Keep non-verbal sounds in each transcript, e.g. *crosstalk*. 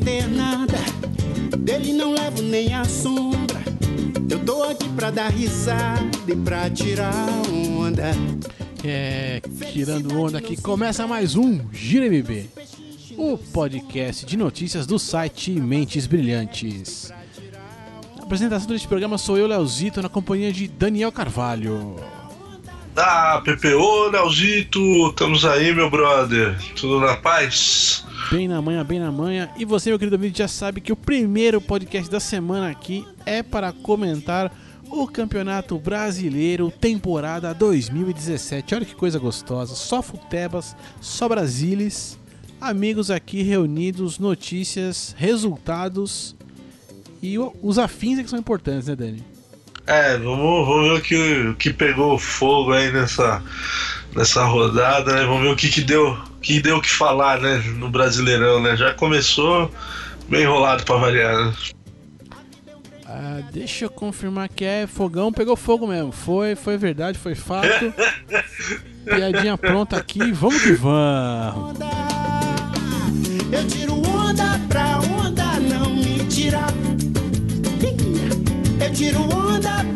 Ter nada, dele não levo nem a sombra. Eu tô aqui pra dar risada e pra tirar onda. É, tirando onda aqui, começa mais um Gira MB, o podcast de notícias do site Mentes Brilhantes. A apresentação deste programa sou eu, Leozito, na companhia de Daniel Carvalho. Ah, PPO, Leozito, estamos aí, meu brother. Tudo na paz? Bem na manhã, bem na manhã. E você, meu querido amigo, já sabe que o primeiro podcast da semana aqui é para comentar o Campeonato Brasileiro temporada 2017. Olha que coisa gostosa. Só Futebas, só Brasilis. Amigos aqui reunidos, notícias, resultados e os afins é que são importantes, né, Dani? É, vamos, ver o que, o que pegou fogo aí nessa, nessa rodada, né? Vamos ver o que, que deu que deu o que falar, né? No Brasileirão, né? Já começou bem enrolado pra variar, né? Ah, deixa eu confirmar que é fogão, pegou fogo mesmo. Foi, foi verdade, foi fato. *laughs* Piadinha pronta aqui, vamos que vamos. Eu tiro onda pra onda não me tirar. Eu tiro onda pra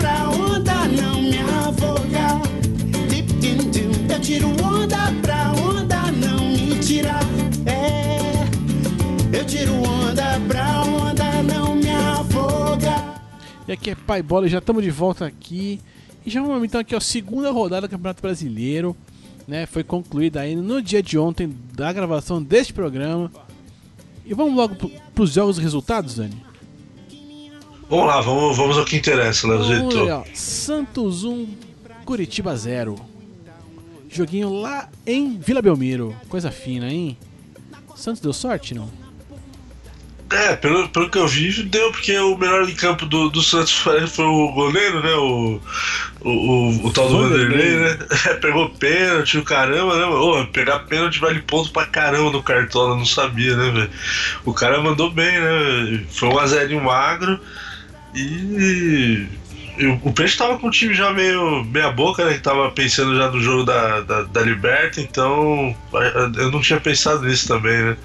Eu tiro onda pra onda não me tirar. É, eu tiro onda pra onda não me afogar. E aqui é Pai Bola e já estamos de volta aqui. E já vamos então aqui a segunda rodada do Campeonato Brasileiro. Né, foi concluída aí no dia de ontem da gravação deste programa. E vamos logo para os jogos e resultados, Dani? Vamos lá, vamos, vamos ao que interessa. Né, Santos 1, Curitiba 0. Joguinho lá em Vila Belmiro. Coisa fina, hein? Santos deu sorte, não? É, pelo, pelo que eu vi, deu, porque o melhor em campo do, do Santos *laughs* foi, foi o goleiro, né? O, o, o, o tal do Vanderlei, né? *laughs* É, pegou pênalti, o caramba, né? Ô, pegar pênalti vale ponto pra caramba no cartola, não sabia, né, velho? O cara mandou bem, né? Foi um a zero magro. E o Peixe tava com o time já meio meia boca, né? Que tava pensando já no jogo da, da, da Liberta, então eu não tinha pensado nisso também, né?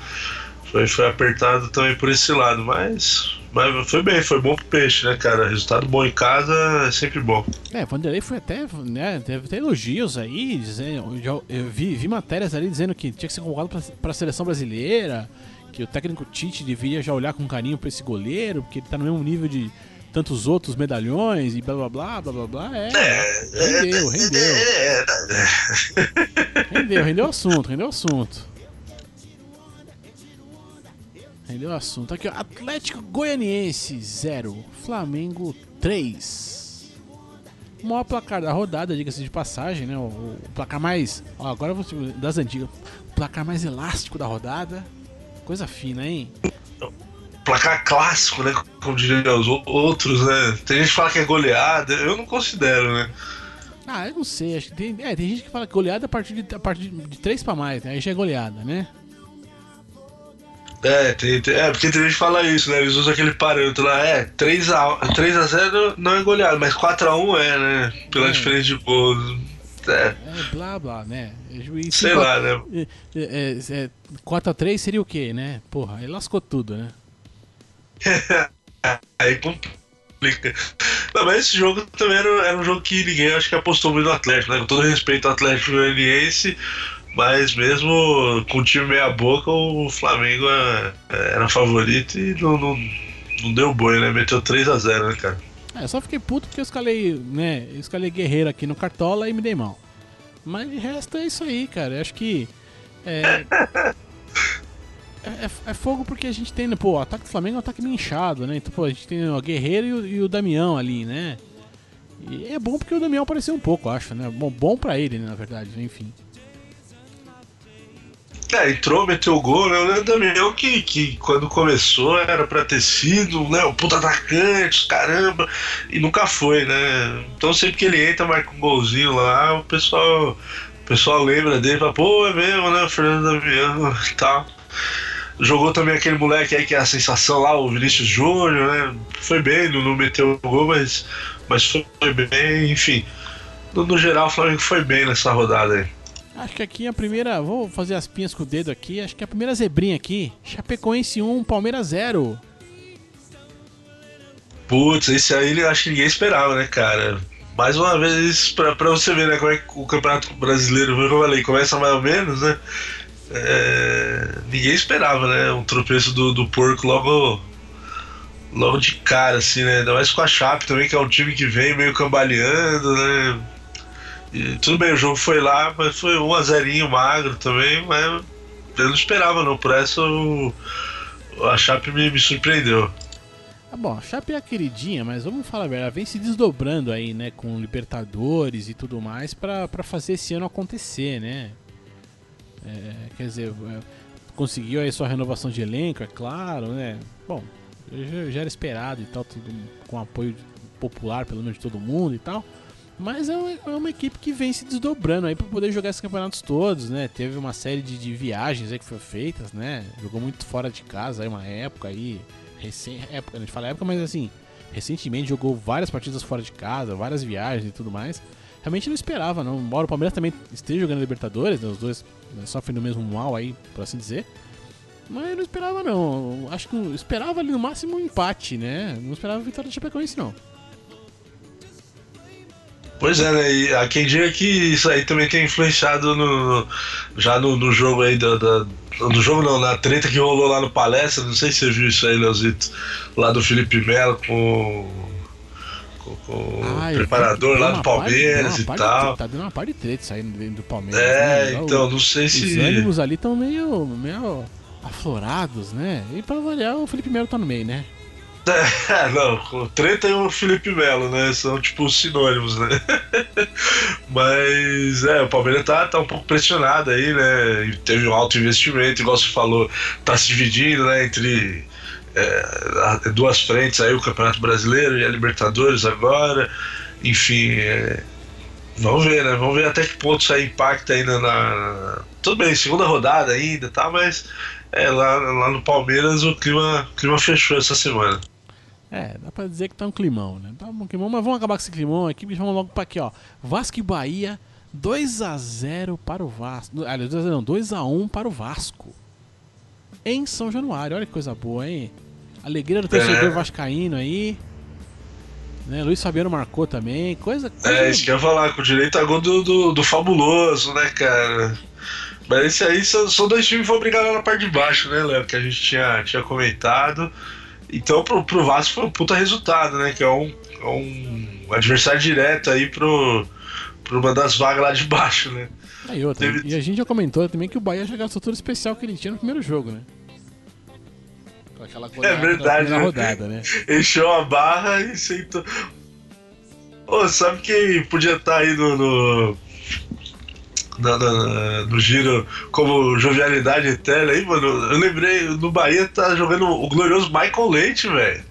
Foi, foi apertado também por esse lado, mas, mas foi bem, foi bom pro Peixe, né, cara? Resultado bom em casa é sempre bom. É, Vanderlei foi até, né, teve até elogios aí, dizendo, eu, eu vi, vi matérias ali dizendo que tinha que ser convocado pra, pra seleção brasileira, que o técnico Tite deveria já olhar com carinho pra esse goleiro, porque ele tá no mesmo nível de tantos outros medalhões e blá blá blá blá blá blá. É, rendeu, rendeu. Rendeu, rendeu o assunto, rendeu o assunto. Rendeu o assunto. Aqui, ó, Atlético Goianiense 0, Flamengo 3. O maior placar da rodada, diga-se de passagem, né? O, o placar mais. Ó, agora eu vou das antigas. O placar mais elástico da rodada. Coisa fina, hein? Placar clássico, né? Como diriam os outros, né? Tem gente que fala que é goleada, eu não considero, né? Ah, eu não sei. Acho que tem, é, tem gente que fala que goleada a partir de, a partir de 3 pra mais, né? Aí já é goleada, né? É, tem, tem, é, porque tem gente que fala isso, né? Eles usam aquele parâmetro lá, é, 3x, 3 a 0 não é goleada, mas 4x1 é, né? Pela é. diferença de gols. É. é, blá blá, né? Juiz, Sei 4, lá, né? É, é, 4x3 seria o quê, né? Porra, aí lascou tudo, né? *laughs* Aí complica. Não, mas esse jogo também era, era, um jogo que ninguém acho que apostou muito no Atlético, né? Com todo respeito ao Atlético Goianiense, mas mesmo com o time meia boca, o Flamengo era, é, era favorito e não, não, não deu boi, né? Meteu 3x0, né, cara? É, só fiquei puto porque eu escalei, né? Eu escalei Guerreiro aqui no Cartola e me dei mal. Mas de resto é isso aí, cara. Eu acho que. É, *laughs* É, é, é, fogo porque a gente tem, né, pô, o ataque do Flamengo é um ataque meio inchado, né? Então, pô, a gente tem o Guerreiro e o, e o Damião ali, né? E é bom porque o Damião apareceu um pouco, acho, né? Bom, bom pra ele, né, na verdade, enfim. É, entrou, meteu o gol, né? O Damião que, que quando começou era pra ter sido, né? O puta atacante, caramba, e nunca foi, né? Então sempre que ele entra, marca um golzinho lá, o pessoal, o pessoal lembra dele, fala, pô, é mesmo, né? O Fernando Damião *laughs* e tal. Jogou também aquele moleque aí que é a sensação lá, o Vinícius Júnior, né? Foi bem, não, não meteu o gol, mas, mas foi bem, enfim. No, no, geral, o Flamengo foi bem nessa rodada aí. Acho que aqui a primeira. Vou fazer as pinhas com o dedo aqui. Acho que a primeira zebrinha aqui. Chapecoense 1, Palmeiras 0. Putz, esse aí eu acho que ninguém esperava, né, cara? Mais uma vez, pra, pra você ver, né, como é que o Campeonato Brasileiro, como eu falei, começa mais ou menos, né? É, ninguém esperava, né? Um tropeço do, do porco logo logo de cara, assim, né? Ainda mais com a Chape também, que é um time que vem meio cambaleando, né? E, tudo bem, o jogo foi lá, mas foi um a zerinho magro também, mas eu não esperava não, por essa a Chape me, me surpreendeu. Ah, bom, a Chape é a queridinha, mas vamos falar a verdade, ela vem se desdobrando aí, né, com Libertadores e tudo mais pra fazer esse ano acontecer, né? É, quer dizer, é, conseguiu aí sua renovação de elenco, é claro, né? Bom, já, já era esperado e tal, tudo com apoio popular, pelo menos de todo mundo e tal. Mas é uma, é uma, equipe que vem se desdobrando aí para poder jogar esses campeonatos todos, né? Teve uma série de, de, viagens aí que foram feitas, né? Jogou muito fora de casa aí uma época aí, recém, época, a gente fala época, mas assim, recentemente jogou várias partidas fora de casa, várias viagens e tudo mais. Realmente não esperava, não. Embora o Palmeiras também esteja jogando Libertadores, né? os dois sofrem do mesmo mal aí, por assim dizer. Mas eu não esperava não. Acho que esperava ali no máximo um empate, né? Não esperava a vitória do Chapecoense não. Pois é, né? E há quem diga que isso aí também tem influenciado no, já no, no jogo aí da, da, No jogo não, na treta que rolou lá no palestra, não sei se você viu isso aí, Leozito, lá do Felipe Melo com, com, com ah, o preparador lá do Palmeiras e tal. tá dando uma parte de treta saindo dentro do Palmeiras. É, né? então, não sei os se. Os ânimos ali estão meio, meio aflorados, né? E pra variar, o Felipe Melo tá no meio, né? *laughs* É, não, o Treta e o Felipe Melo, né? São tipo sinônimos, né? *laughs* Mas é, o Palmeiras tá, tá um pouco pressionado aí, né? Teve um alto investimento, igual você falou, tá se dividindo, né? Entre é, duas frentes aí, o Campeonato Brasileiro e a Libertadores agora. Enfim, é, vamos ver, né? Vamos ver até que ponto isso aí impacta ainda na. Tudo bem, segunda rodada ainda, tá? Mas é, lá, lá no Palmeiras o clima, o clima fechou essa semana. É, dá pra dizer que tá um climão, né? Tá um climão, mas vamos acabar com esse climão aqui e vamos logo pra aqui, ó. Vasco e Bahia, 2x0 para o Vasco. Aliás, 2x0 não, 2x1 para o Vasco. Em São Januário, olha que coisa boa, hein? Alegria do torcedor é. vascaíno aí. Né? Luiz Fabiano marcou também. Coisa. coisa é, isso que eu ia falar, com direito a gol do, do, do fabuloso, né, cara? Mas esse aí são, são dois times que vão brigar lá na parte de baixo, né, Léo? Que a gente tinha, tinha comentado. Então pro, pro Vasco foi um puta resultado, né? Que é um, é um adversário direto aí pro, pro uma das vagas lá de baixo, né? Aí outra, Teve... E a gente já comentou também que o Bahia já gastou todo especial que ele tinha no primeiro jogo, né? Com aquela é verdade, né? rodada, né? Encheu a barra e sentou. Ô, sabe quem podia estar tá aí no, no na, na, no giro como jovialidade eterna aí, mano. Eu lembrei, no Bahia tá jogando o glorioso Michael Leite, velho.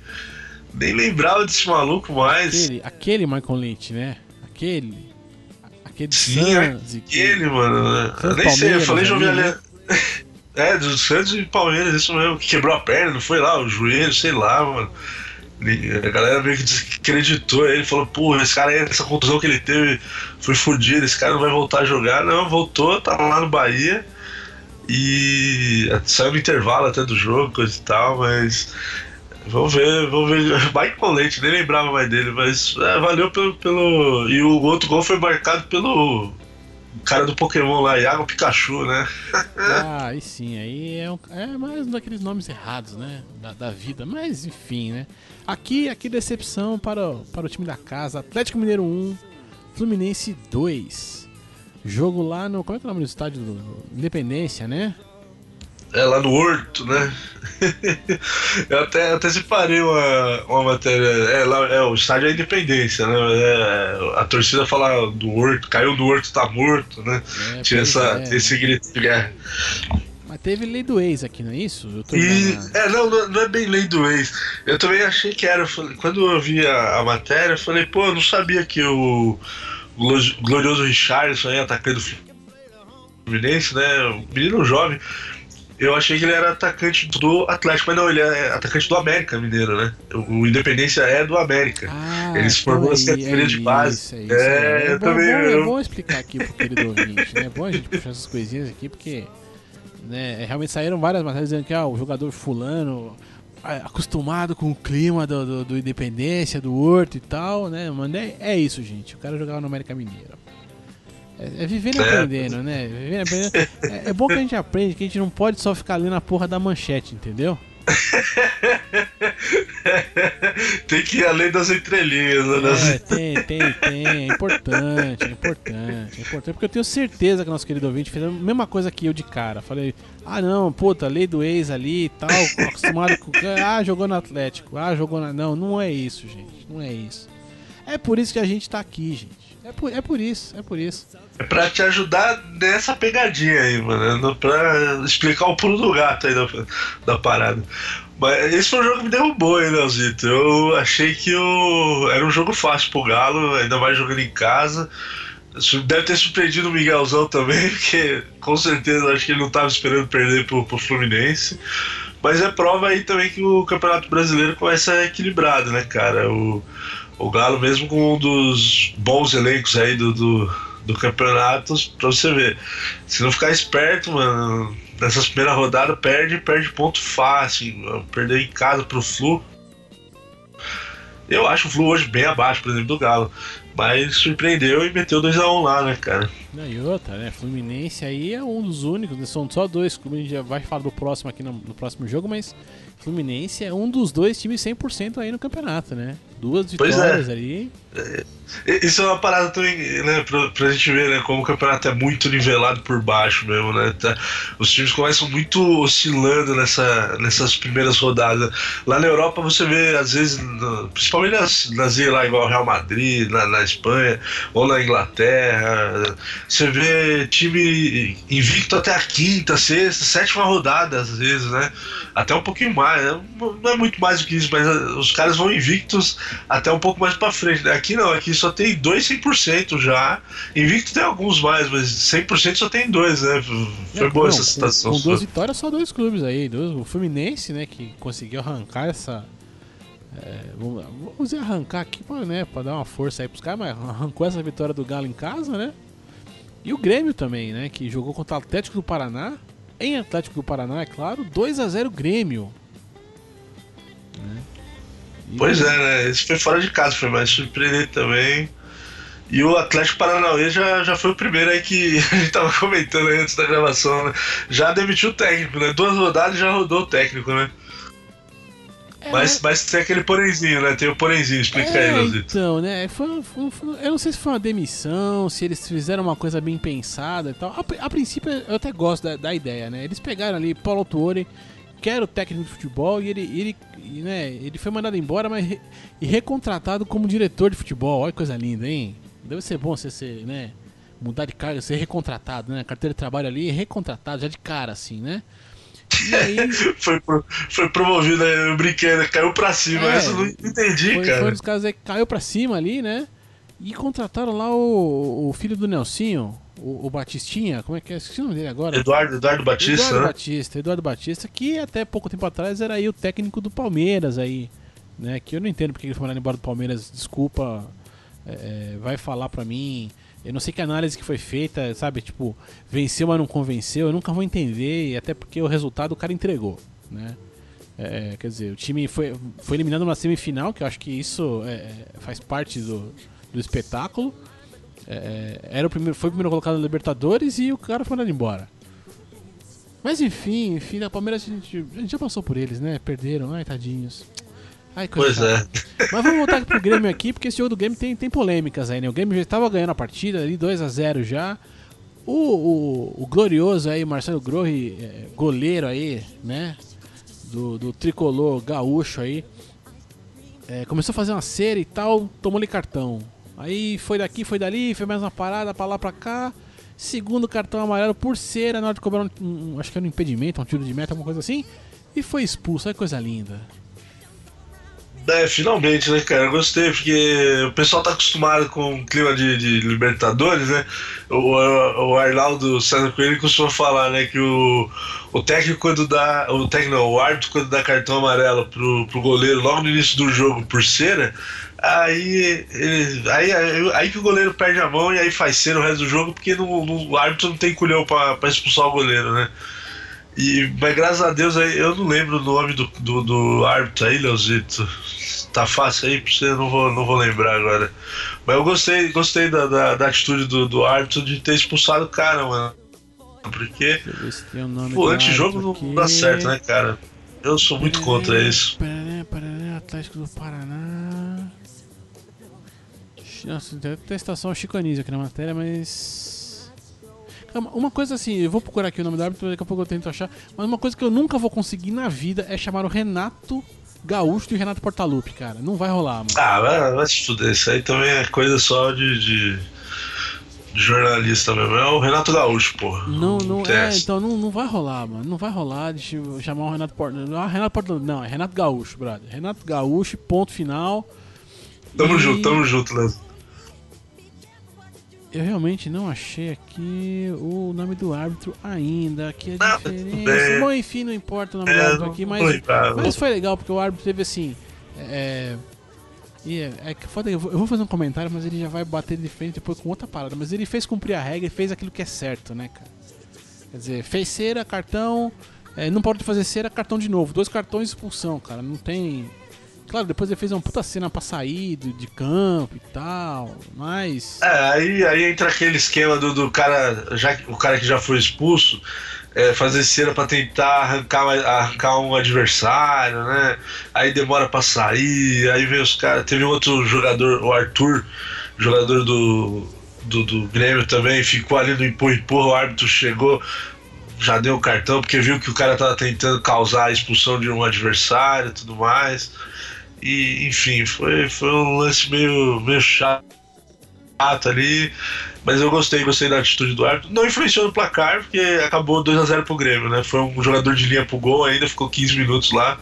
Nem lembrava desse maluco mais. Aquele, aquele Michael Leite, né? Aquele. Aquele Sim, Santos, aquele, mano. Né? Eu nem sei, eu falei jovialidade. Né? *laughs* É, dos Santos e Palmeiras, isso mesmo. Que quebrou a perna, não foi lá, o joelho, sei lá, mano. A galera meio que desacreditou ele, falou, pô, esse cara aí, essa contusão que ele teve foi fodido, esse cara não vai voltar a jogar. Não, voltou, tá lá no Bahia. E saiu no intervalo até do jogo, coisa e tal, mas. Vamos ver, vamos ver. *laughs* Michael Leite, nem lembrava mais dele, mas é, valeu pelo, pelo. E o outro gol foi marcado pelo cara do Pokémon lá, Iago Pikachu, né? *laughs* ah, aí sim, aí é, um, é mais um daqueles nomes errados, né? Da, da, vida, mas enfim, né? Aqui, aqui decepção para, para o time da casa, Atlético Mineiro 1, Fluminense 2. Jogo lá no. Como é que é o nome do estádio? Independência, né? É lá no Horto, né? *laughs* eu até, até separei uma, uma matéria. É, lá, é, o estádio é Independência, né? É, a torcida fala do Horto, caiu do Horto, tá morto, né? É, Tinha essa, é. esse grito de guerra. Mas teve lei do ex aqui, não é isso? e, é, não, não é bem lei do ex. Eu também achei que era. Quando eu vi a, a matéria, eu falei, pô, eu não sabia que o, o glorioso Richardson aí, atacante do Fluminense, né? Um menino jovem eu achei que ele era atacante do Atlético, mas não, ele é atacante do América Mineiro, né? O Independência é do América. Ah, ele se formou nas categorias é de base. isso, é isso, É, é eu bom, também. bom- é eu- bom explicar aqui pro querido ouvinte, né? É bom a gente puxar essas coisinhas aqui, porque né, realmente saíram várias matérias dizendo que ah, o jogador fulano ah, acostumado com o clima do, do, do Independência, do Horto e tal, né? Mano, é, é isso, gente. O cara jogava no América Mineiro. É, é vivendo e É. aprendendo, né? Vivendo e aprendendo. É, é bom que a gente aprende que a gente não pode só ficar ali na porra da manchete, entendeu? *laughs* Tem que ir além das entrelinhas, né? É, tem, tem, tem. É importante, é importante. É importante porque eu tenho certeza que o nosso querido ouvinte fez a mesma coisa que eu de cara. Falei, ah não, puta, lei do ex ali e tal, acostumado com. Ah, jogou no Atlético. Ah, jogou na. Não, não é isso, gente. Não é isso. É por isso que a gente tá aqui, gente. É por, é por isso, é por isso. É pra te ajudar nessa pegadinha aí, mano. Pra explicar o pulo do gato aí da, da parada. Mas esse foi um jogo que me derrubou, hein, Leozito? Eu achei que o... era um jogo fácil pro Galo, ainda mais jogando em casa. Deve ter surpreendido o Miguelzão também, *laughs* porque com certeza acho que ele não tava esperando perder pro, pro Fluminense. Mas é prova aí também que o Campeonato Brasileiro começa equilibrado, né, cara? O, o Galo, mesmo com um dos bons elencos aí do, do, do campeonato, pra você ver. Se não ficar esperto, mano, nessas primeiras rodadas, perde, perde ponto fácil. mano. Perder em casa pro Flu. Eu acho o Flu hoje bem abaixo, por exemplo, do Galo. Mas surpreendeu e meteu 2x1 lá, né, cara? Não, e outra, né? Fluminense aí é um dos únicos, né? são só dois clubes, a gente já vai falar do próximo aqui no, no próximo jogo, mas Fluminense é um dos dois times 100% aí no campeonato, né? Duas é. vitórias ali. E- Isso é uma parada também, né, pra, pra gente ver, né, como o campeonato é muito nivelado por baixo mesmo, né? tá- os times começam muito oscilando nessa, nessas primeiras rodadas. Lá na Europa você vê, às vezes, no- principalmente nas, nas lá, igual o Real Madrid, na, na Espanha, ou na Inglaterra, você vê time invicto até a quinta, sexta, sétima rodada, às vezes, né? Até um pouquinho mais, né? não é muito mais do que isso, mas ah, os caras vão invictos até um pouco mais pra frente. né? Aqui não, aqui só tem dois 100% já. Invicto tem alguns mais, mas 100% só tem dois, né? Foi boa não, essa com- situação. Com, sua. duas vitórias, só dois clubes aí. Dois, o Fluminense, né, que conseguiu arrancar essa. É, vamos, vamos arrancar aqui pra, né, pra dar uma força aí pros caras, mas arrancou essa vitória do Galo em casa, né? E o Grêmio também, né, que jogou contra o Atlético do Paraná. Em Atlético do Paraná, é claro, 2 a 0 Grêmio. Né? Pois é, né? Esse foi fora de casa, foi mais surpreendente também. E o Atlético Paranauê já, já foi o primeiro aí que *laughs* a gente tava comentando antes da gravação, né? Já demitiu o técnico, né? Duas rodadas já rodou o técnico, né? É, Mas, mas tem aquele porenzinho, né? Tem o porenzinho, explica aí, É, Leozito. então, né? Foi, foi- foi- eu não sei se foi uma demissão, se eles fizeram uma coisa bem pensada e tal. A, a princípio, eu até gosto da, da ideia, né? Eles pegaram ali Paulo Autuori, que era o técnico de futebol, e ele, ele, e, né, ele foi mandado embora, mas re- e recontratado como diretor de futebol. Olha que coisa linda, hein? Deve ser bom você ser, né? Mudar de cargo, ser recontratado, né? Carteira de trabalho ali, recontratado, já de cara, assim, né? *laughs* Foi, foi promovido, aí, eu brinquei, né? Caiu pra cima. É, eu não entendi, Foi, cara. foi um dos casos aí que caiu pra cima ali, né? E contrataram lá o, o filho do Nelsinho, o, o Batistinha, como é que é? Esqueci o nome dele agora. Eduardo, Eduardo Batista, Eduardo né? Batista, Eduardo Batista, que até pouco tempo atrás era aí o técnico do Palmeiras aí, né? Que eu não entendo porque ele foi mandado embora do Palmeiras, desculpa, é, vai falar pra mim. Eu não sei que análise que foi feita, sabe? Tipo, venceu, mas não convenceu. Eu nunca vou entender, e até porque o resultado o cara entregou, né? É, quer dizer, o time foi, foi eliminado numa semifinal, que eu acho que isso é, faz parte do, do espetáculo. É, era o primeiro, foi o primeiro colocado na Libertadores e o cara foi mandado embora. Mas enfim, enfim, da Palmeiras a gente, a gente já passou por eles, né? Perderam, ai tadinhos. Ai, Pois é. chata. *laughs* Mas vamos voltar pro Grêmio aqui, porque esse jogo do Grêmio tem, tem polêmicas aí, né? O Grêmio já estava ganhando a partida ali, 2 a 0 já. O, o, o glorioso aí, Marcelo Groi, é, goleiro aí, né? Do, do tricolor gaúcho aí. é, começou a fazer uma cera e tal, tomou-lhe cartão. Aí foi daqui, foi dali, foi mais uma parada pra lá, pra cá. Segundo cartão amarelo por cera, na hora de cobrar um, um- acho que era um impedimento, um tiro de meta, alguma coisa assim. E foi expulso, olha que coisa linda. É, finalmente, né, cara? Gostei, porque o pessoal tá acostumado com o clima de, de Libertadores, né? O, o Arnaldo César Coelho costuma falar, né, que o, o técnico quando dá. O técnico não, o árbitro quando dá cartão amarelo pro, pro goleiro logo no início do jogo por cera, aí, ele, aí, aí, aí que o goleiro perde a mão e aí faz cera o resto do jogo, porque no, no, o árbitro não tem culhão pra, pra expulsar o goleiro, né? E, mas graças a Deus aí, eu não lembro o nome do, do, do árbitro aí, Leozito. Tá fácil aí pra você, não vou, não vou lembrar agora. Mas eu gostei, gostei da, da, da atitude do, do árbitro de ter expulsado o cara, mano. Porque o antijogo não dá aqui. certo, né, cara? Eu sou muito contra isso. Paraná, Paraná, Atlético do Paraná. Nossa, até a estação Chico Anísio aqui na matéria, mas. Calma, uma coisa assim, eu vou procurar aqui o nome do árbitro, daqui a pouco eu tento achar. Mas uma coisa que eu nunca vou conseguir na vida é chamar o Renato Gaúcho e o Renato Portaluppi, cara. Não vai rolar, mano. Ah, vai, vai se fuder. Isso aí também é coisa só de, de, jornalista mesmo. É o Renato Gaúcho, porra. Não, não, é, então não, não vai rolar, mano. Não vai rolar de ch- chamar o Renato Portaluppi. Ah, Renato Portaluppi. Não, é Renato Gaúcho, brother. Renato Gaúcho, ponto final. Tamo E- junto, tamo junto, Léo. Eu realmente não achei aqui o nome do árbitro ainda. Aqui a Ah, tudo diferença. Bom, enfim, não importa o nome do É, árbitro não, aqui, mas, mas foi legal porque o árbitro teve assim. É. E é, é que foda, eu vou, fazer um comentário, mas ele já vai bater de frente depois com outra parada. Mas ele fez cumprir a regra e fez aquilo que é certo, né, cara? Quer dizer, fez cera, cartão. é, não pode fazer cera, cartão de novo. Dois cartões expulsão, cara. Não tem. Claro, depois ele fez uma puta cena pra sair de campo e tal. Mas. É, aí, aí entra aquele esquema do, do cara, já, o cara que já foi expulso, é, fazer cera pra tentar arrancar, arrancar um adversário, né? Aí demora pra sair, aí vem os caras. Teve um outro jogador, o Arthur, jogador do, do, do Grêmio também, ficou ali no empurra-empurra, o árbitro chegou, já deu o cartão, porque viu que o cara tava tentando causar a expulsão de um adversário e tudo mais. E, enfim, foi, foi um lance meio, meio chato ali. Mas eu gostei, gostei da atitude do árbitro. Não influenciou no placar, porque acabou 2x0 pro Grêmio, né? Foi um jogador de linha pro gol ainda, ficou 15 minutos lá.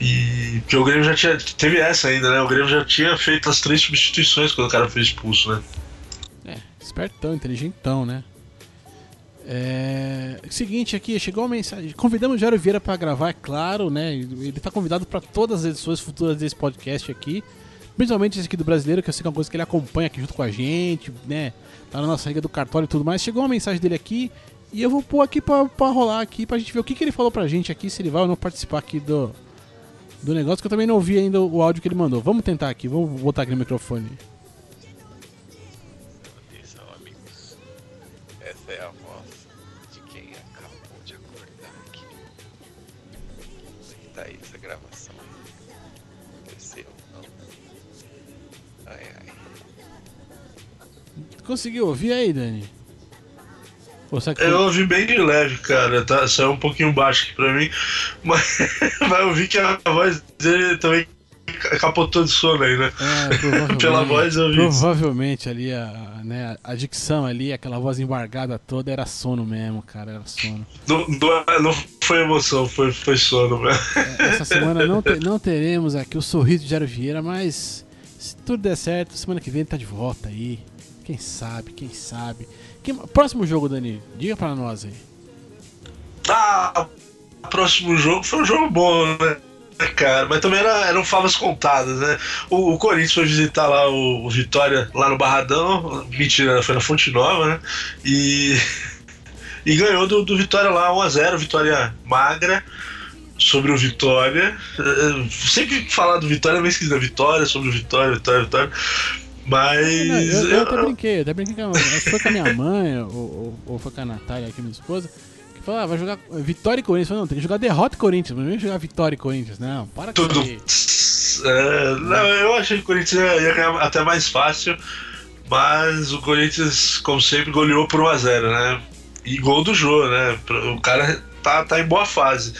E porque o Grêmio já tinha. Teve essa ainda, né? O Grêmio já tinha feito as três substituições quando o cara foi expulso, né? É, espertão, inteligentão, né? É, seguinte aqui, chegou uma mensagem. Convidamos o Jairo Vieira pra gravar, é claro, né? Ele tá convidado pra todas as edições futuras desse podcast aqui. Principalmente esse aqui do brasileiro, que eu sei que é uma coisa que ele acompanha aqui junto com a gente, né? Tá na nossa liga do cartório e tudo mais. Chegou uma mensagem dele aqui e eu vou pôr aqui pra rolar aqui pra gente ver o que, que ele falou pra gente aqui, se ele vai ou não participar aqui do, do negócio, que eu também não ouvi ainda o áudio que ele mandou. Vamos tentar aqui, vamos botar aqui no microfone. Conseguiu ouvir aí, Dani? Foi- Eu ouvi bem de leve, cara. Tá, saiu um pouquinho baixo aqui pra mim. *laughs* Mas, mas eu vi que a voz dele também capotou de sono aí, né? É, *laughs* Pela voz eu vi. Provavelmente ali a, né, a dicção ali, aquela voz embargada toda era sono mesmo, cara, era sono. Não, não, não foi emoção, foi, foi sono mesmo. É, Essa semana não, te- não teremos aqui o sorriso de Jairo Vieira, mas se tudo der certo, semana que vem ele tá de volta aí. Quem sabe, quem sabe. Quem- próximo jogo, Dani, diga pra nós aí. Ah, próximo jogo foi um jogo bom, né? Cara, mas também era, eram favas contadas, né? O, o Corinthians foi visitar lá o, o Vitória, lá no Barradão. Mentira, foi na Fonte Nova, né? E, *laughs* e ganhou do, do Vitória lá 1x0, vitória magra sobre o Vitória. Eh, Sempre falar do Vitória é meio esquisito, Vitória sobre o Vitória, Vitória, Vitória. Mas. Não, eu, eu até brinquei, eu até brinquei com a, foi com a minha mãe, ou, ou, ou foi com a Natália, aqui, minha esposa, que falou, ah, vai jogar Vitória e Corinthians. Eu falei, não, tem que jogar derrota e Corinthians, mas não é jogar Vitória e Corinthians, não, para com Tudo. É, não, eu achei que o Corinthians ia, ganhar até mais fácil, mas o Corinthians, como sempre, goleou por 1x0, né? E gol do Jô, né? O cara tá, tá em boa fase.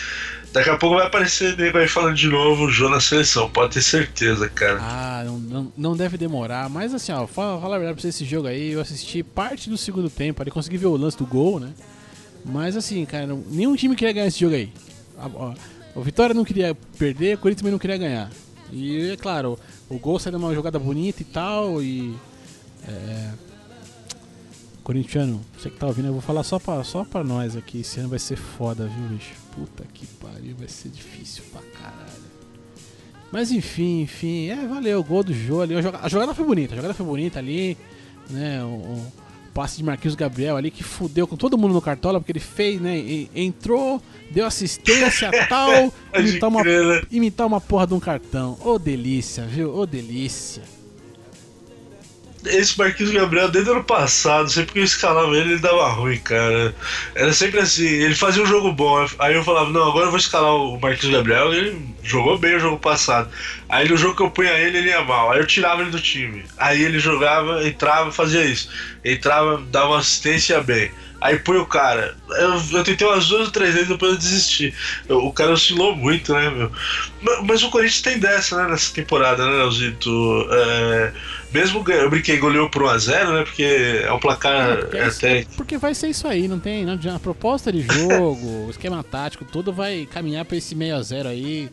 Daqui a pouco vai aparecer nego aí falando de novo o Jô na seleção, pode ter certeza, cara. Ah, não, não, não deve demorar, mas assim, ó, fala, fala a verdade pra você, esse jogo aí, eu assisti parte do segundo tempo, ali consegui ver o lance do gol, né? Mas assim, cara, nenhum time queria ganhar esse jogo aí. A- O Vitória não queria perder, o Corinthians também não queria ganhar. E é claro, o gol saiu de uma jogada bonita e tal, e. É, Corintiano, você que tá ouvindo, eu vou falar só pra, só pra nós aqui. Esse ano vai ser foda, viu, bicho? Puta que pariu, vai ser difícil pra caralho. Mas enfim, enfim, é, valeu, o gol do Jô ali. A joga- a jogada foi bonita, a jogada foi bonita ali, né? O, o passe de Marquinhos Gabriel ali que fudeu com todo mundo no cartola, porque ele fez, né? e- entrou, deu assistência *laughs* tal, imitar uma, né? imitar uma porra de um cartão. Ô delícia, viu? Ô delícia. Esse Marquinhos Gabriel, desde o ano passado, sempre que eu escalava ele, ele dava ruim, cara. Era sempre assim, ele fazia um jogo bom, aí eu falava, não, agora eu vou escalar o Marquinhos Gabriel, ele jogou bem o jogo passado. Aí no jogo que eu punha ele, ele ia mal, aí eu tirava ele do time. Aí ele jogava, entrava, fazia isso. Entrava, dava uma assistência ia bem. Aí põe o cara. Eu, eu tentei umas duas ou três vezes, depois eu desisti. O cara oscilou muito, né, meu? Ma- Mas, o Corinthians tem dessa, né, nessa temporada, né, Leozito? É, mesmo eu brinquei, goleou por 1x0, né? Porque é um placar Porque, é até. porque vai ser isso aí, não tem. Não, a proposta de jogo, *laughs* o esquema tático, tudo vai caminhar pra esse meio a zero aí.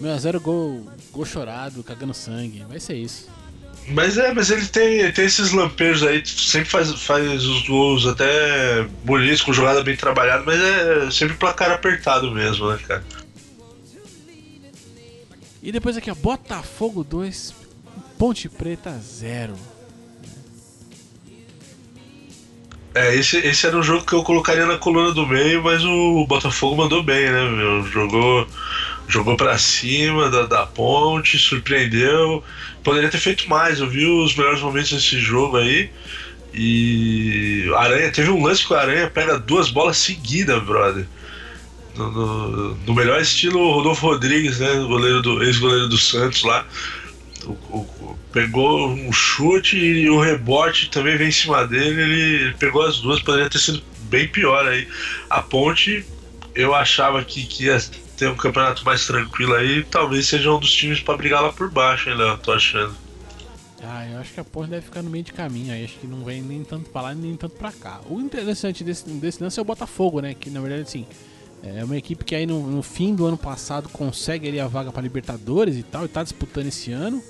Meio a zero gol, gol chorado, cagando sangue. Vai ser isso. Mas é, mas ele tem, ele tem esses lampejos aí, sempre faz, faz os gols até bonitos, com jogada bem trabalhada, mas é sempre placar apertado mesmo, né, cara? E depois aqui, ó, Botafogo 2, Ponte Preta 0. É, esse, esse era um jogo que eu colocaria na coluna do meio, mas o Botafogo mandou bem, né, meu? Jogou, jogou pra cima da, da ponte, surpreendeu. Poderia ter feito mais, eu vi os melhores momentos desse jogo aí. E Aranha, teve um lance que o Aranha pega duas bolas seguidas, brother. No, no- no melhor estilo Rodolfo Rodrigues, né? Goleiro do, ex-goleiro do Santos lá. O- o- pegou um chute e o rebote também vem em cima dele. Ele, pegou as duas, poderia ter sido bem pior aí. A ponte, eu achava que, que ia ter um campeonato mais tranquilo aí. Talvez seja um dos times pra brigar lá por baixo, hein, Léo? Tô achando. Ah, eu acho que a Ponte deve ficar no meio de caminho aí. Acho que não vem nem tanto pra lá nem tanto pra cá. O interessante desse, desse lance é o Botafogo, né? Que na verdade, assim, é uma equipe que aí no, no fim do ano passado consegue ali a vaga pra Libertadores e tal, e tá disputando esse ano.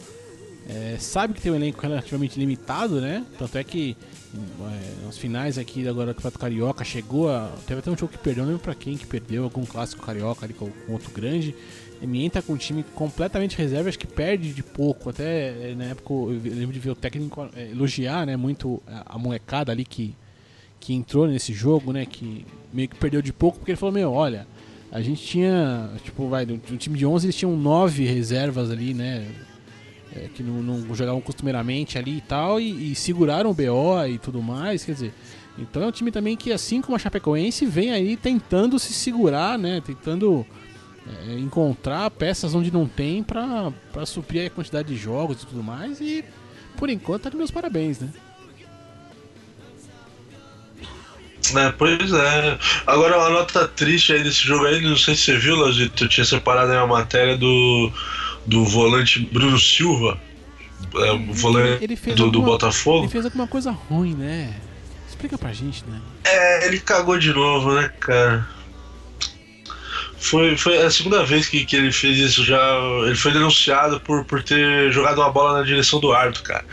É, sabe que tem um elenco relativamente limitado, né? Tanto é que é, nas finais aqui agora do Campeonato Carioca chegou a. Teve até um jogo que perdeu, não lembro pra quem que perdeu, algum clássico carioca ali com, com outro grande. Ele entra com um time completamente reserva, acho que perde de pouco. Até é, na época eu lembro de ver o técnico é, elogiar né, muito a, molecada ali que, que entrou nesse jogo, né? Que meio que perdeu de pouco, porque ele falou, meu, olha, a gente tinha, tipo, vai, do time de 11 eles tinham nove reservas ali, né? É, que não, não jogavam costumeiramente ali e tal, e, e seguraram o BO e tudo mais, quer dizer. Então é um time também que, assim como a Chapecoense, vem aí tentando se segurar, né? Tentando é, encontrar peças onde não tem pra suprir a quantidade de jogos e tudo mais. E por enquanto tá de meus parabéns, né? É, pois é. Agora, uma nota triste aí desse jogo aí, não sei se você viu, Lazito, eu tinha separado aí uma matéria do, do volante Bruno Silva, é, o volante Ele fez do, do alguma- Botafogo. Ele fez alguma coisa ruim, né? Explica pra gente, né? É, ele cagou de novo, né, cara? Foi, foi a segunda vez que, que ele fez isso já. Ele foi denunciado por, por ter jogado uma bola na direção do árbitro, cara.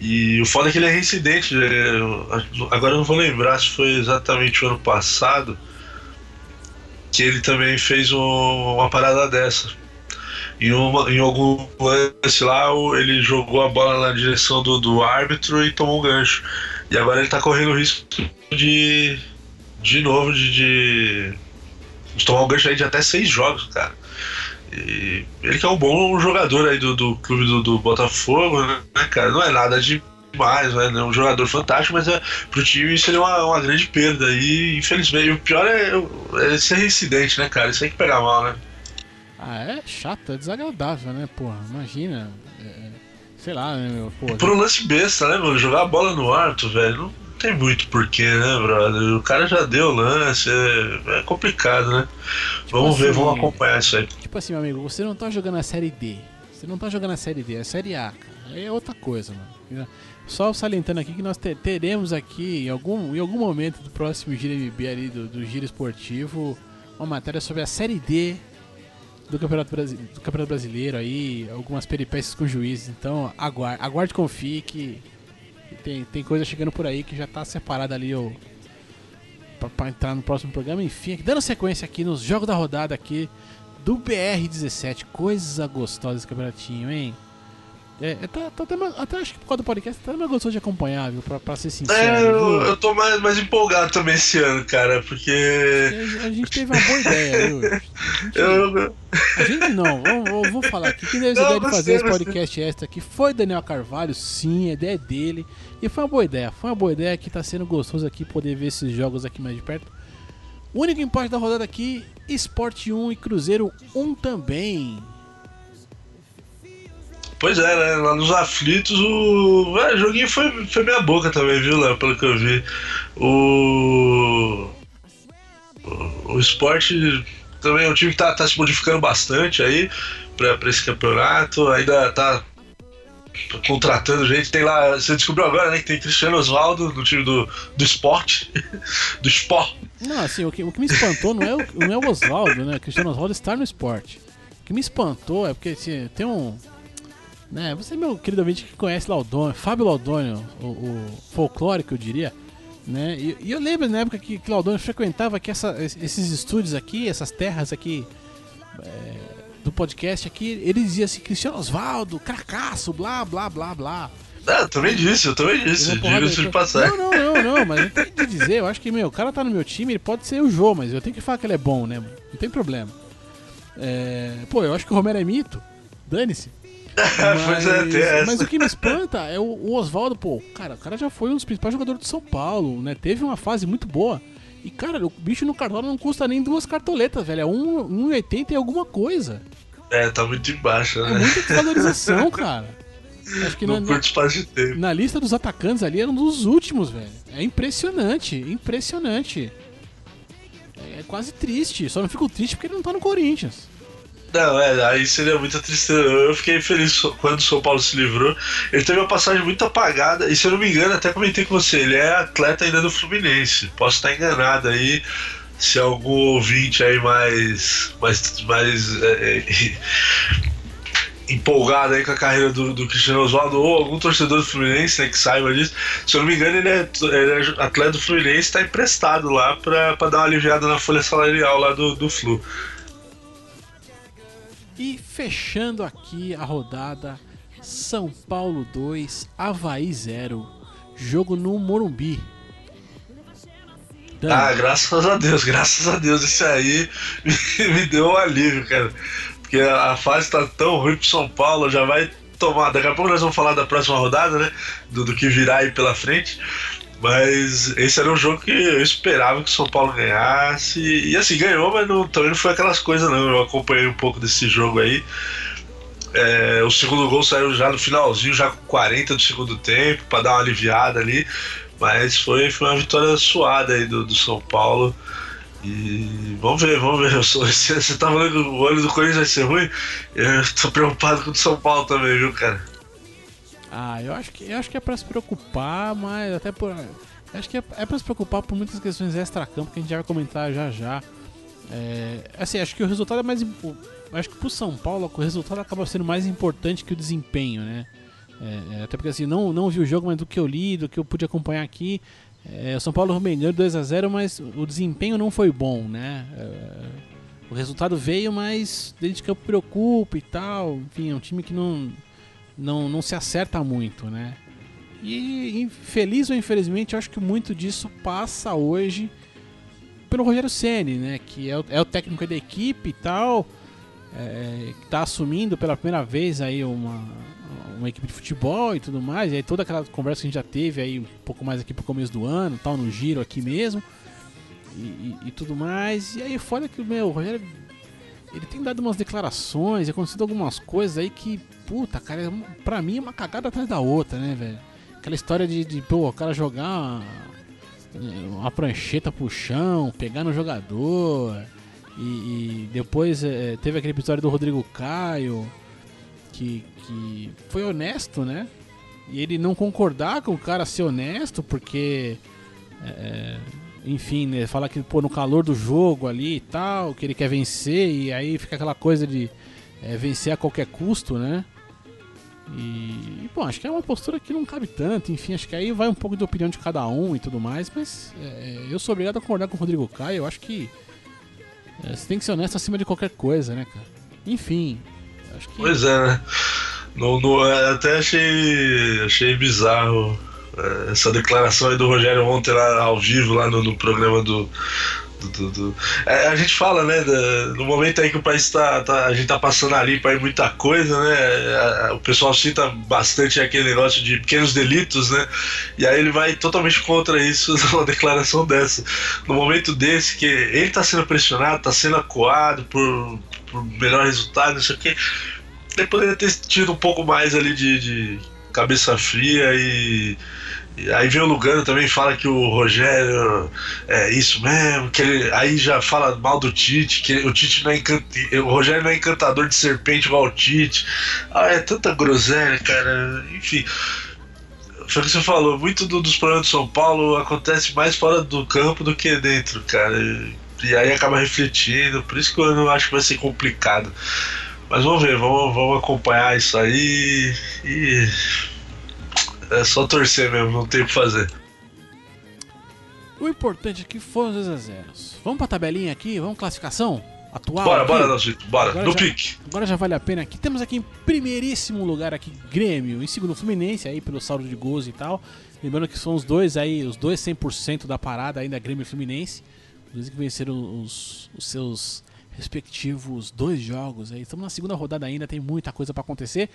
E o foda é que ele é reincidente. é, agora eu não vou lembrar se foi exatamente o ano passado que ele também fez um- uma parada dessa. Em, uma, em algum lance lá, ele jogou a bola na direção do, do árbitro e tomou um gancho. E agora ele tá correndo o risco de. De novo, de. de, de tomar um gancho aí de até seis jogos, cara. E ele que é um bom jogador aí do, do clube do, do Botafogo, né, cara? Não é nada demais, né? É um jogador fantástico, mas é, pro time seria uma, uma grande perda. E infelizmente, o pior é, é ser reincidente, né, cara? Isso tem que pegar mal, né? Ah, é chato, é desagradável, né? Porra, imagina. é, sei lá, né, meu? Pô, Por um lance besta, né, mano? Jogar a bola no alto, velho, não tem muito porquê, né, brother? O cara já deu o lance, é, é complicado, né? vamos ver, assim, vamos acompanhar isso aí. Tipo assim, meu amigo, você não tá jogando a série D. Você não tá jogando a série D, é a série A, cara. É outra coisa, mano. Só salientando aqui que nós te- teremos aqui, em algum, em algum momento do próximo Giro MB ali, do, do Giro Esportivo, uma matéria sobre a série D do Campeonato, Brasi- do Campeonato Brasileiro aí, algumas peripécias com juízes. Então, aguarde, aguarde confie que tem, tem coisa chegando por aí que já tá separada ali o, pra, pra entrar no próximo programa. Enfim, dando sequência aqui nos jogos da rodada aqui do BR17. Coisa gostosa esse campeonatinho, hein? É, é, tá, tá até, até acho que por causa do podcast tá até mais gostoso de acompanhar, viu? Pra, pra ser sincero. É, eu, eu tô mais, mais empolgado também esse ano, cara, porque. A gente teve uma boa ideia, viu? *laughs* A gente, Eu, a gente não, vamos, vou, falar aqui. Quem essa Não, ideia de fazer esse podcast extra aqui foi Daniel Carvalho, sim, a ideia é dele. E foi uma boa ideia, foi uma boa ideia que tá sendo gostoso aqui poder ver esses jogos aqui mais de perto. O único empate da rodada aqui, Sport 1 e Cruzeiro 1 também. Pois é, né? Lá nos aflitos, o. É, o joguinho foi, foi meia boca também, viu, Léo? Pelo que eu vi. O. O, esporte também é um time que tá, tá se modificando bastante aí pra, pra esse campeonato. Ainda tá contratando gente. Tem lá. Você descobriu agora, né? Que tem Cristiano Osvaldo no time do, do esporte. *laughs* do esporte. Não, assim, o que, o que me espantou não é o, não é o Oswaldo, né? Cristiano Oswaldo está no esporte. O que me espantou é porque assim, tem um. Né, você, meu querido ouvinte que conhece Laudônio, Fábio Laudônio, o, o folclórico, eu diria. Né? E, e eu lembro na época que, que Laudônio frequentava aqui essa- esses estúdios aqui, essas terras aqui é, do podcast aqui, ele dizia assim, Cristiano Oswaldo, cracaço, blá, blá, blá, blá. Ah, eu também disse, eu também disse. Diga-se de passagem. Não, não, não, não, mas eu tenho que dizer, eu acho que, meu, o cara tá no meu time, ele pode ser o Jô, mas eu tenho que falar que ele é bom, né, mano? Não tem problema. É, Pô, eu acho que o Romero é mito. Dane-se. *laughs* É, essa. mas o que me espanta é o, o Oswaldo, pô, cara, o cara já foi um dos principais jogadores do São Paulo, né? Teve uma fase muito boa. E, cara, o bicho no cartola não custa nem duas cartoletas, velho. É 1,80 e alguma coisa. É, tá muito embaixo, É né? muita desvalorização, *laughs* cara. Acho que Não na- curto espaço de tempo. na lista dos atacantes ali era um dos últimos, velho. É impressionante, impressionante. É quase triste. Só não fico triste porque ele não tá no Corinthians. Não, é, aí seria muita tristeza. Eu fiquei feliz quando o São Paulo se livrou. Ele teve uma passagem muito apagada, e se eu não me engano, até comentei com você, ele é atleta ainda do Fluminense. Posso estar enganado aí. Se algum ouvinte aí mais. mais, mais é, é, *laughs* empolgado aí com a carreira do, do Cristiano Oswaldo ou algum torcedor do Fluminense né, que saiba disso. Se eu não me engano, ele é, ele é atleta do Fluminense está emprestado lá pra dar uma aliviada na folha salarial lá do, do Flu. E fechando aqui a rodada, São Paulo 2, Havaí 0. Jogo no Morumbi. Dani, Ah, graças a Deus, graças a Deus, isso aí me, *laughs* me deu um alívio, cara. Porque a, a fase tá tão ruim pro São Paulo, já vai tomar. Daqui a pouco nós vamos falar da próxima rodada, né? Do, do que virá aí pela frente. Mas esse era um jogo que eu esperava que o São Paulo ganhasse. E assim, ganhou, mas não, também não foi aquelas coisas, não. Eu acompanhei um pouco desse jogo aí. É, o segundo gol saiu já no finalzinho, já com 40 do segundo tempo, para dar uma aliviada ali. Mas foi, foi uma vitória suada aí do, do São Paulo. E vamos ver, vamos ver. Sou- Você *laughs* você tá falando que o olho do Corinthians vai ser ruim? Eu tô preocupado com o São Paulo também, viu, cara? Ah, eu acho que eu acho que é pra se preocupar, mas até por acho que é, é para se preocupar por muitas questões extra-campo que a gente já vai comentar já já. É, assim, acho que o resultado é mais acho que pro São Paulo o resultado acaba sendo mais importante que o desempenho, né? É, é, até porque assim, não não vi o jogo, mas do que eu li, do que eu pude acompanhar aqui, é, o São Paulo engano 2 a 0, mas o desempenho não foi bom, né? É, o resultado veio, mas dentro de campo preocupa e tal. Enfim, é um time que não não, não se acerta muito, né? E infeliz ou infelizmente, eu acho que muito disso passa hoje pelo Rogério Ceni, né? Que é o, é o técnico da equipe e tal, é, que tá assumindo pela primeira vez aí uma, uma equipe de futebol e tudo mais. E aí toda aquela conversa que a gente já teve aí um pouco mais aqui pro começo do ano, tal, no giro aqui mesmo. E, e- e tudo mais. E aí fora que meu, o Rogério ele tem dado umas declarações, acontecido algumas coisas aí que, puta, cara, é pra mim é uma cagada atrás da outra, né, velho? Aquela história de, de pô, o cara jogar uma, uma prancheta pro chão, pegar no jogador, e, e depois é, teve aquele episódio do Rodrigo Caio, que, que foi honesto, né? E ele não concordar com o cara ser honesto, porque é, enfim, né, fala que pô, no calor do jogo ali e tal, que ele quer vencer, e aí fica aquela coisa de é, vencer a qualquer custo, né? E, e, bom, acho que é uma postura que não cabe tanto, enfim, acho que aí vai um pouco de opinião de cada um e tudo mais, mas é, eu sou obrigado a concordar com o Rodrigo Caio, eu acho que é, você tem que ser honesto acima de qualquer coisa, né, cara? Enfim, acho que. Pois é, né? No, no, até achei, achei bizarro é, essa declaração aí do Rogério ontem lá ao vivo, lá no, no programa do, do, do. É, a gente fala, né, no momento aí que o país tá, tá, a gente tá passando ali para muita coisa, né, o pessoal cita bastante aquele negócio de pequenos delitos, né, e aí ele vai totalmente contra isso *laughs* numa declaração dessa. No momento desse, que ele tá sendo pressionado, tá sendo acuado por, por melhor resultado, não sei o que, ele poderia ter tido um pouco mais ali de, de cabeça fria e Aí vem o Lugano também fala que o Rogério é isso mesmo, que ele aí já fala mal do Tite, que o Tite não é o Rogério não é encantador de serpente igual o Tite. Ah, é tanta groselha, cara. Enfim. Foi o que você falou, muito do, dos problemas do São Paulo acontece mais fora do campo do que dentro, cara. E aí acaba refletindo, por isso que eu não acho que vai ser complicado. Mas vamos ver, vamos, vamos acompanhar isso aí e é só torcer mesmo, não tem o que fazer. O importante aqui foram os 2 a 0 Vamos pra tabelinha aqui, vamos classificação atual. Bora, aqui? bora, Dalcito, bora, agora no já, pique. Agora já vale a pena aqui. Temos aqui em primeiríssimo lugar aqui Grêmio, em segundo Fluminense, aí pelo saldo de gols e tal. Lembrando que são os dois aí, os dois 100% da parada ainda Grêmio e Fluminense. Os dois que venceram os, os seus respectivos dois jogos aí. Estamos na segunda rodada ainda, tem muita coisa para acontecer.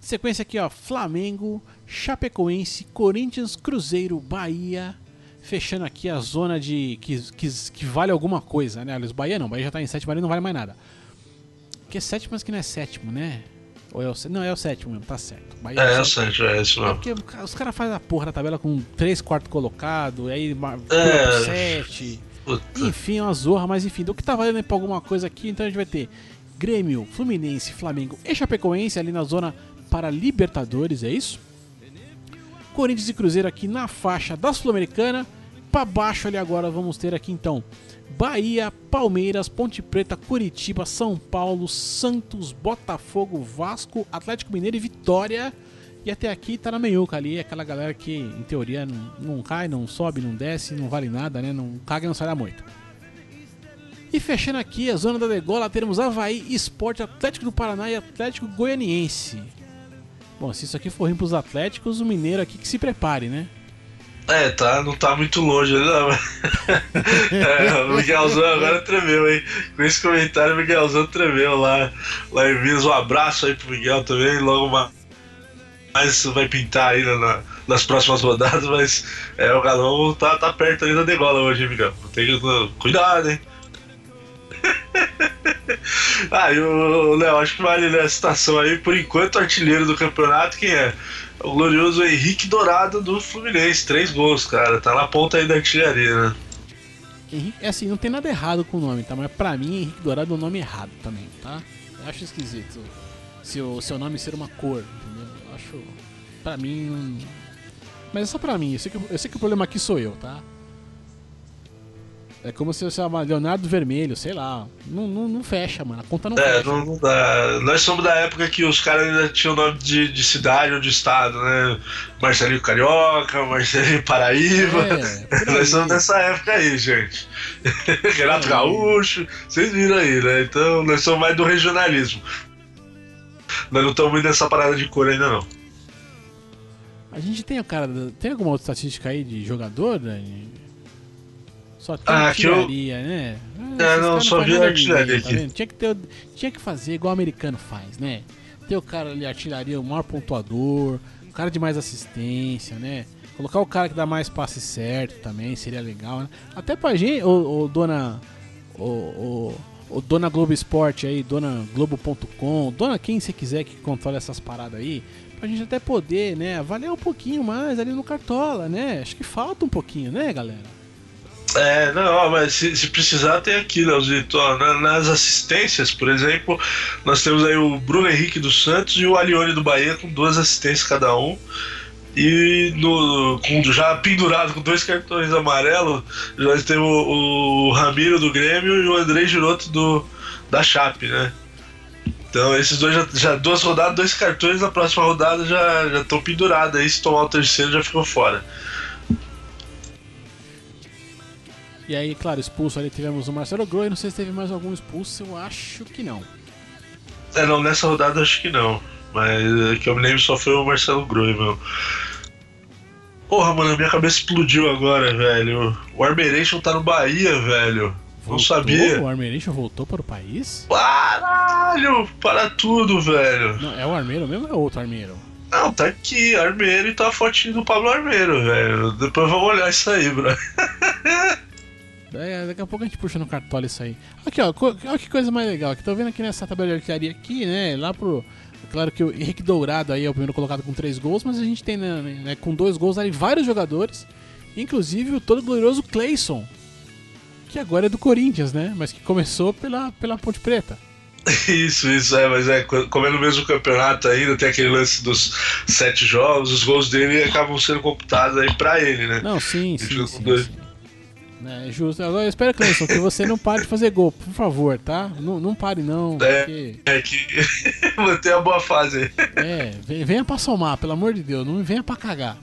Sequência aqui, ó. Flamengo, Chapecoense, Corinthians, Cruzeiro, Bahia. Fechando aqui a zona de. que, que, que vale alguma coisa, né? Aliás, Bahia não, Bahia já tá em sétimo ali, não vale mais nada. Que é sétimo, mas que não é sétimo, né? Ou é o, não, é o sétimo mesmo, tá certo. Bahia é, é o sétimo, é isso mesmo. É porque os caras fazem a porra da tabela com 3 quartos colocado, aí é, 7. Enfim, é uma zorra, mas enfim, do que tá valendo pra alguma coisa aqui, então a gente vai ter Grêmio, Fluminense, Flamengo e Chapecoense ali na zona para Libertadores, é isso? Corinthians e Cruzeiro aqui na faixa da Sul-Americana. Para baixo ali agora vamos ter aqui então Bahia, Palmeiras, Ponte Preta, Curitiba, São Paulo, Santos, Botafogo, Vasco, Atlético Mineiro e Vitória. E até aqui tá na meiuca ali, aquela galera que em teoria não, não cai, não sobe, não desce, não vale nada, né? Não caga e não sai da. E fechando aqui a zona da degola, teremos Havaí, Esporte, Atlético do Paraná e Atlético Goianiense. Bom, se isso aqui for ruim pros Atléticos, o Mineiro aqui que se prepare, né? É, tá, não tá muito longe, não. *laughs* é, o Miguelzão agora tremeu, hein? Com esse comentário, o Miguelzão tremeu lá, lá em Minas. Um abraço aí pro Miguel também, logo mais, mais vai pintar aí na, nas próximas rodadas, mas é, o Galão tá, tá perto ali da degola hoje, hein, Miguel? Tem que, cuidado, hein? *laughs* ah, o Léo, acho que vale nessa citação aí, por enquanto, artilheiro do campeonato, quem é? O glorioso Henrique Dourado do Fluminense, três gols, cara. Tá na ponta aí da artilharia, né? Henrique, é assim, não tem nada errado com o nome, tá? Mas pra mim, Henrique Dourado é um nome errado também, tá? Eu acho esquisito se o seu nome ser uma cor, entendeu? Eu acho. Pra mim. Mas é só pra mim, eu sei que, eu sei que o problema aqui sou eu, tá? É como se eu chamasse Leonardo Vermelho, sei lá. Não, não, não, fecha, mano. A conta não é, fecha. Não, não dá. Nós somos da época que os caras ainda tinham nome de, de cidade ou de estado, né? Marcelinho Carioca, *laughs* Marcelinho Paraíba. É, Nós somos dessa época aí, gente. *laughs* Renato é. Gaúcho, vocês viram aí, né? Então nós somos mais do regionalismo. Nós não estamos muito nessa parada de cor ainda não. A gente tem o cara. Tem alguma outra estatística aí de jogador, Dani? Só tem ah, artilharia, eu... né? Ah, é, não, só vi artilharia tá aqui. tinha, que ter, tinha que fazer igual o americano faz, né? Ter o cara ali, artilharia, o maior pontuador, o cara de mais assistência, né? Colocar o cara que dá mais passe certo também seria legal, né? Até pra gente, o, o dona. O, o, o, dona Globo Esporte aí, dona Globo.com, dona quem você quiser que controle essas paradas aí, pra gente até poder, né, avaliar um pouquinho mais ali no Cartola, né? Acho que falta um pouquinho, né, galera? É, não, mas se, se, precisar tem aqui, Leozito. Ó, nas assistências, por exemplo, nós temos aí o Bruno Henrique dos Santos e o Alione do Bahia com duas assistências cada um. E no, com, já pendurado com dois cartões amarelos, nós temos o, o Ramiro do Grêmio e o André Giroto do, da Chape, né? Então esses dois já, já duas rodadas, dois cartões, na próxima rodada já estão pendurados aí, se tomar o terceiro já ficou fora. E aí, claro, expulso ali tivemos o Marcelo Groi, não sei se teve mais algum expulso, eu acho que não. É, não, nessa rodada acho que não. Mas é que eu me lembro só foi o Marcelo Groi, meu. Porra, mano, minha cabeça explodiu agora, velho. O Armeration tá no Bahia, velho. Não Voltou? sabia. O Armeiration voltou para o país? Caralho, para tudo, velho. Não, é o Armeiro mesmo ou é outro Armeiro? Não, tá aqui, Armeiro e tá a fotinho do Pablo Armeiro, velho. Depois vamos olhar isso aí, bro. *laughs* É, daqui a pouco a gente puxa no cartola isso aí. Aqui, ó, olha que coisa mais legal. Que tô vendo aqui nessa tabela de artilharia aqui, né? Lá pro. Claro que o Henrique Dourado aí é o primeiro colocado com três gols, mas a gente tem né, né, com dois gols ali vários jogadores, inclusive o todo glorioso Clayson, que agora é do Corinthians, né? Mas que começou pela, pela Ponte Preta. *laughs* Isso, isso, é, mas é, como é no mesmo campeonato ainda, tem aquele lance dos sete jogos, os gols dele acabam sendo computados aí pra ele, né? Não, sim, Ele sim, sim. dois. sim. É justo. Agora eu espero, Clayson, que você não pare de fazer gol, por favor, tá? Não, não pare, não. É. Porque, É que *laughs* manter a boa fase aí. é, venha pra somar, pelo amor de Deus, não venha pra cagar.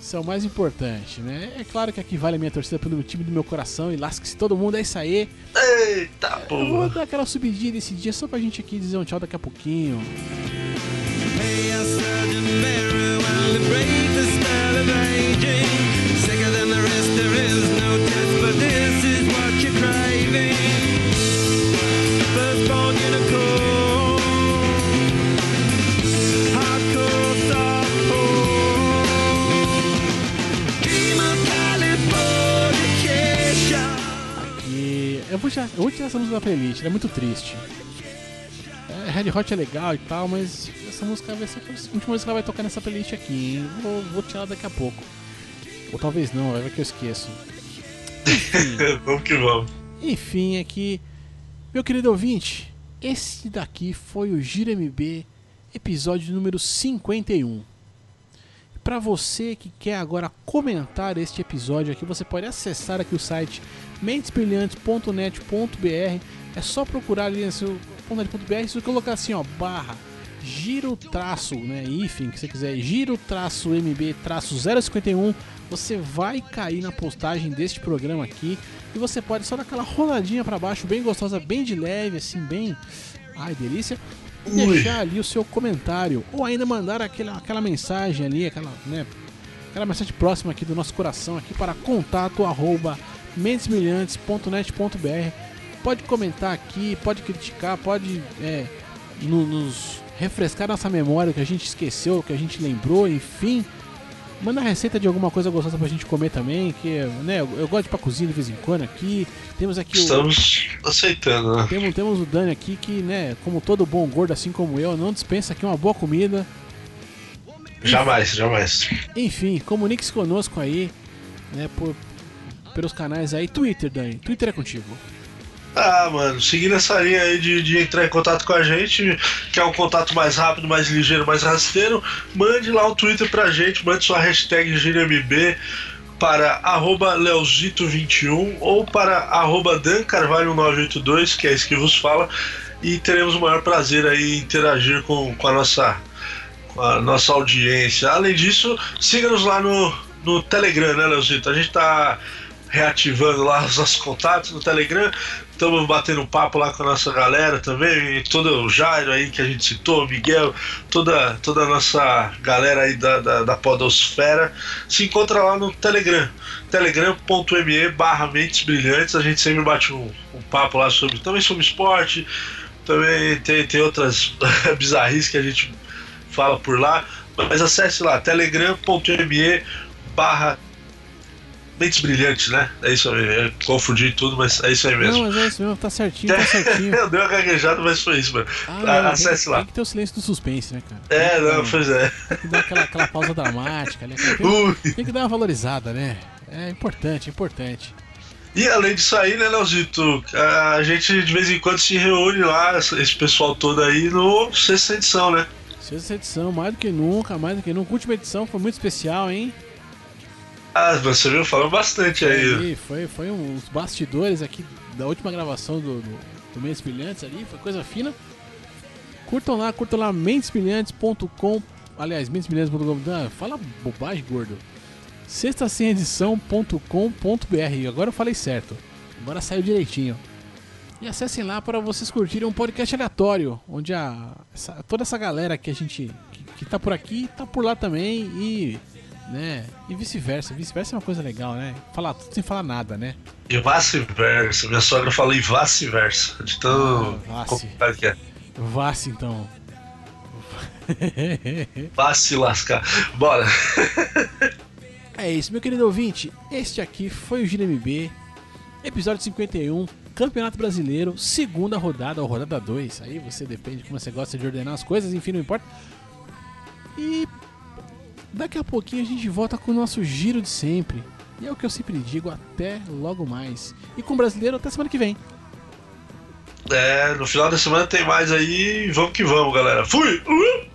Isso é o mais importante, né? É claro que aqui vale a minha torcida pelo time do meu coração e lasque-se todo mundo, é isso aí. Eita Eu vou porra. dar aquela subidinha desse dia só pra gente aqui dizer um tchau daqui a pouquinho. Hey, eu vou tirar, eu vou tirar essa música da playlist, ela é muito triste. É, Red Hot é legal e tal, mas essa música vai ser a última música que ela vai tocar nessa playlist aqui, hein? Vou, vou tirar daqui a pouco. Ou talvez não, vai ver que eu esqueço. *laughs* Vamos que vamos. enfim, aqui, meu querido ouvinte, esse daqui foi o Gira MB, episódio número 51. Para você que quer agora comentar este episódio aqui, você pode acessar aqui o site mentesbrilhantes.net.br. É só procurar ali nesse .net.br, se você colocar assim, ó, barra giro traço, né, hífen, que você quiser, giro traço MB traço 051, você vai cair na postagem deste programa aqui e você pode só dar aquela roladinha para baixo, bem gostosa, bem de leve, assim, bem, ai, delícia, e Ui. deixar ali o seu comentário ou ainda mandar aquela, aquela mensagem ali, aquela, né, aquela mensagem próxima aqui do nosso coração aqui para contato arroba mentesbrilhantes.net.br pode comentar aqui, pode criticar, pode é, no- nos refrescar nossa memória, o que a gente esqueceu, o que a gente lembrou, enfim. Manda receita de alguma coisa gostosa pra gente comer também, que né, eu, eu gosto de ir pra cozinha de vez em quando aqui. Temos aqui o, Estamos aceitando, né? temos, temos o Dani aqui que, né, como todo bom gordo assim como eu, não dispensa aqui uma boa comida. Jamais, jamais. Enfim, comunique-se conosco aí, né, por, pelos canais aí. Twitter, Dani. Twitter é contigo. Ah, mano, seguindo essa linha aí de, de entrar em contato com a gente, que é um contato mais rápido, mais ligeiro, mais rasteiro, mande lá um Twitter pra gente, mande sua hashtag GiroMB para arroba leozito21 ou para arroba dancarvalho982, que é isso que vos fala, e teremos o maior prazer aí em interagir com, com a nossa com a nossa audiência. Além disso, siga-nos lá no, no Telegram, né, Leozito? A gente tá reativando lá os nossos contatos no Telegram. Estamos batendo papo lá com a nossa galera também, e todo o Jairo aí que a gente citou, o Miguel, toda, toda a nossa galera aí da, da, da Podosfera. Se encontra lá no Telegram, telegram.me barra Mentes Brilhantes. A gente sempre bate um, um papo lá sobre também sobre esporte, também tem, tem outras *laughs* bizarrices que a gente fala por lá. Mas acesse lá, telegram.me barra Mentes Brilhantes, né? É isso aí, eu confundi tudo, mas é isso aí mesmo. Não, mas é isso mesmo, tá certinho, tá *laughs* certinho. eu dei uma gaguejada, mas foi isso, mano. Ah, acesse tem, lá. Tem que ter o silêncio do suspense, né, cara? É, Tem não, pois é. Tem que dar aquela, aquela pausa dramática ali. Tem, tem que dar uma valorizada, né? É importante, importante. E além disso aí, né, Leozito, a gente de vez em quando se reúne lá, esse pessoal todo aí, no sexta edição, né? Sexta edição, mais do que nunca, mais do que nunca. Última edição foi muito especial, hein? Ah, você viu falando bastante aí. E foi, foi uns bastidores aqui da última gravação do, do, do Mentes Brilhantes ali, foi coisa fina. Curtam lá, curtam lá mentesbrilhantes.com. Aliás, mentesbrilhantes.com. Fala bobagem, gordo. Sexta sem edição.com.br. Agora eu falei certo. Agora saiu direitinho. E acessem lá para vocês curtirem um podcast aleatório, onde a, essa- toda essa galera que a gente que, que tá por aqui tá por lá também e né, e vice-versa. Vice-versa é uma coisa legal, né? Falar tudo sem falar nada, né? E vice-versa. Minha sogra falou em vice-versa. De tão Ah, complicado que é. Vá-se então. Vá se lascar. Bora. *laughs* É isso, meu querido ouvinte. Este aqui foi o Gira MB, episódio 51, Campeonato Brasileiro, segunda rodada ou rodada 2. Aí você depende de como você gosta de ordenar as coisas, enfim, não importa. E daqui a pouquinho a gente volta com o nosso giro de sempre. E é o que eu sempre digo, até logo mais. E com o brasileiro, até semana que vem. É, no final da semana tem mais aí. Vamos que vamos, galera. Fui! Uh!